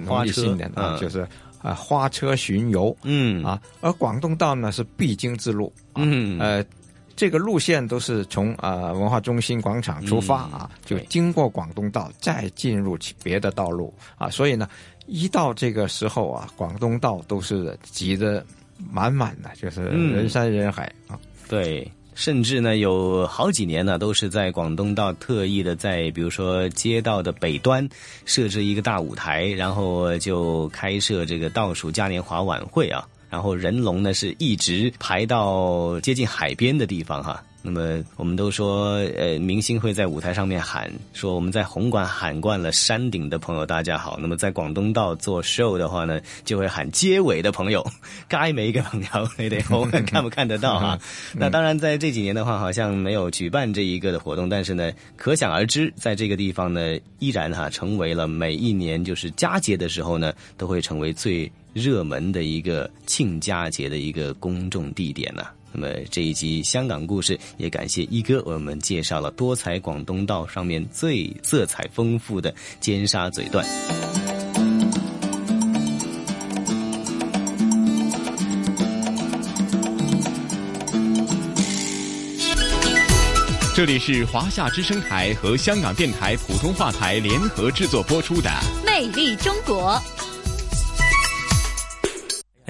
S34: 农历新年啊，就是啊花车巡游，嗯。啊，而广东道呢是必经之路，嗯。呃。这个路线都是从呃文化中心广场出发啊，就经过广东道，再进入别的道路。啊，所以呢，一到这个时候啊，广东道都是挤得满满的，就是人山人海啊。
S33: 对，甚至呢，有好几年呢，都是在广东道特意的在，比如说街道的北端设置一个大舞台，然后就开设这个倒数嘉年华晚会啊。然后人龙呢是一直排到接近海边的地方哈。那么我们都说，呃，明星会在舞台上面喊说我们在红馆喊惯了山顶的朋友大家好。那么在广东道做 show 的话呢，就会喊街尾的朋友，该没一个朋友你得我们看不看得到哈。那当然在这几年的话，好像没有举办这一个的活动，但是呢，可想而知，在这个地方呢，依然哈成为了每一年就是佳节的时候呢，都会成为最。热门的一个庆佳节的一个公众地点呢。那么这一集香港故事也感谢一哥为我们介绍了多彩广东道上面最色彩丰富的尖沙咀段。
S2: 这里是华夏之声台和香港电台普通话台联合制作播出的《
S31: 魅力中国》。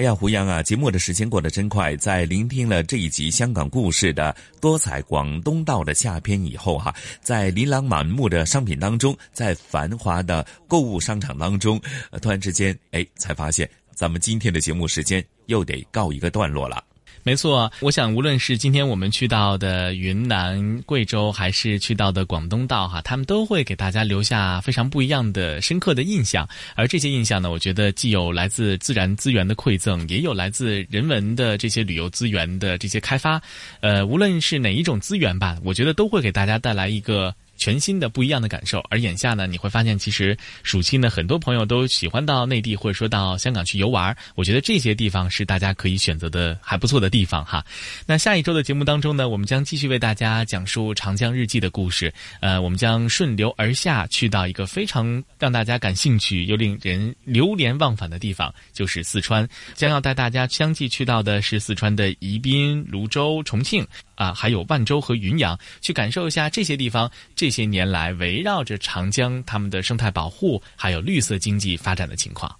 S2: 哎呀，胡杨啊！节目的时间过得真快，在聆听了这一集香港故事的多彩广东道的下篇以后，哈，在琳琅满目的商品当中，在繁华的购物商场当中，突然之间，哎，才发现咱们今天的节目时间又得告一个段落了。没错，我想无论是今天我们去到的云南、贵州，还是去到的广东道，哈，他们都会给大家留下非常不一样的、深刻的印象。而这些印象呢，我觉得既有来自自然资源的馈赠，也有来自人文的这些旅游资源的这些开发。呃，无论是哪一种资源吧，我觉得都会给大家带来一个。全新的不一样的感受，而眼下呢，你会发现，其实暑期呢，很多朋友都喜欢到内地或者说到香港去游玩。我觉得这些地方是大家可以选择的还不错的地方哈。那下一周的节目当中呢，我们将继续为大家讲述《长江日记》的故事。呃，我们将顺流而下去到一个非常让大家感兴趣又令人流连忘返的地方，就是四川。将要带大家相继去到的是四川的宜宾、泸州、重庆。啊，还有万州和云阳，去感受一下这些地方这些年来围绕着长江他们的生态保护，还有绿色经济发展的情况。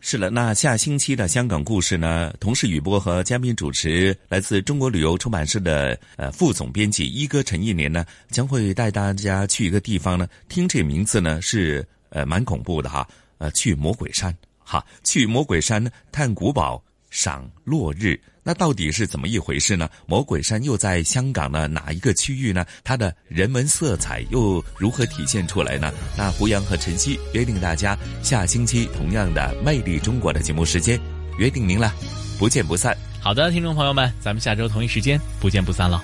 S2: 是了，那下星期的香港故事呢，同事雨波和嘉宾主持来自中国旅游出版社的呃副总编辑一哥陈一年呢，将会带大家去一个地方呢，听这名字呢是呃蛮恐怖的哈，呃去魔鬼山哈，去魔鬼山探古堡。赏落日，那到底是怎么一回事呢？魔鬼山又在香港的哪一个区域呢？它的人文色彩又如何体现出来呢？那胡杨和晨曦约定大家下星期同样的《魅力中国》的节目时间，约定您了，不见不散。好的，听众朋友们，咱们下周同一时间不见不散了。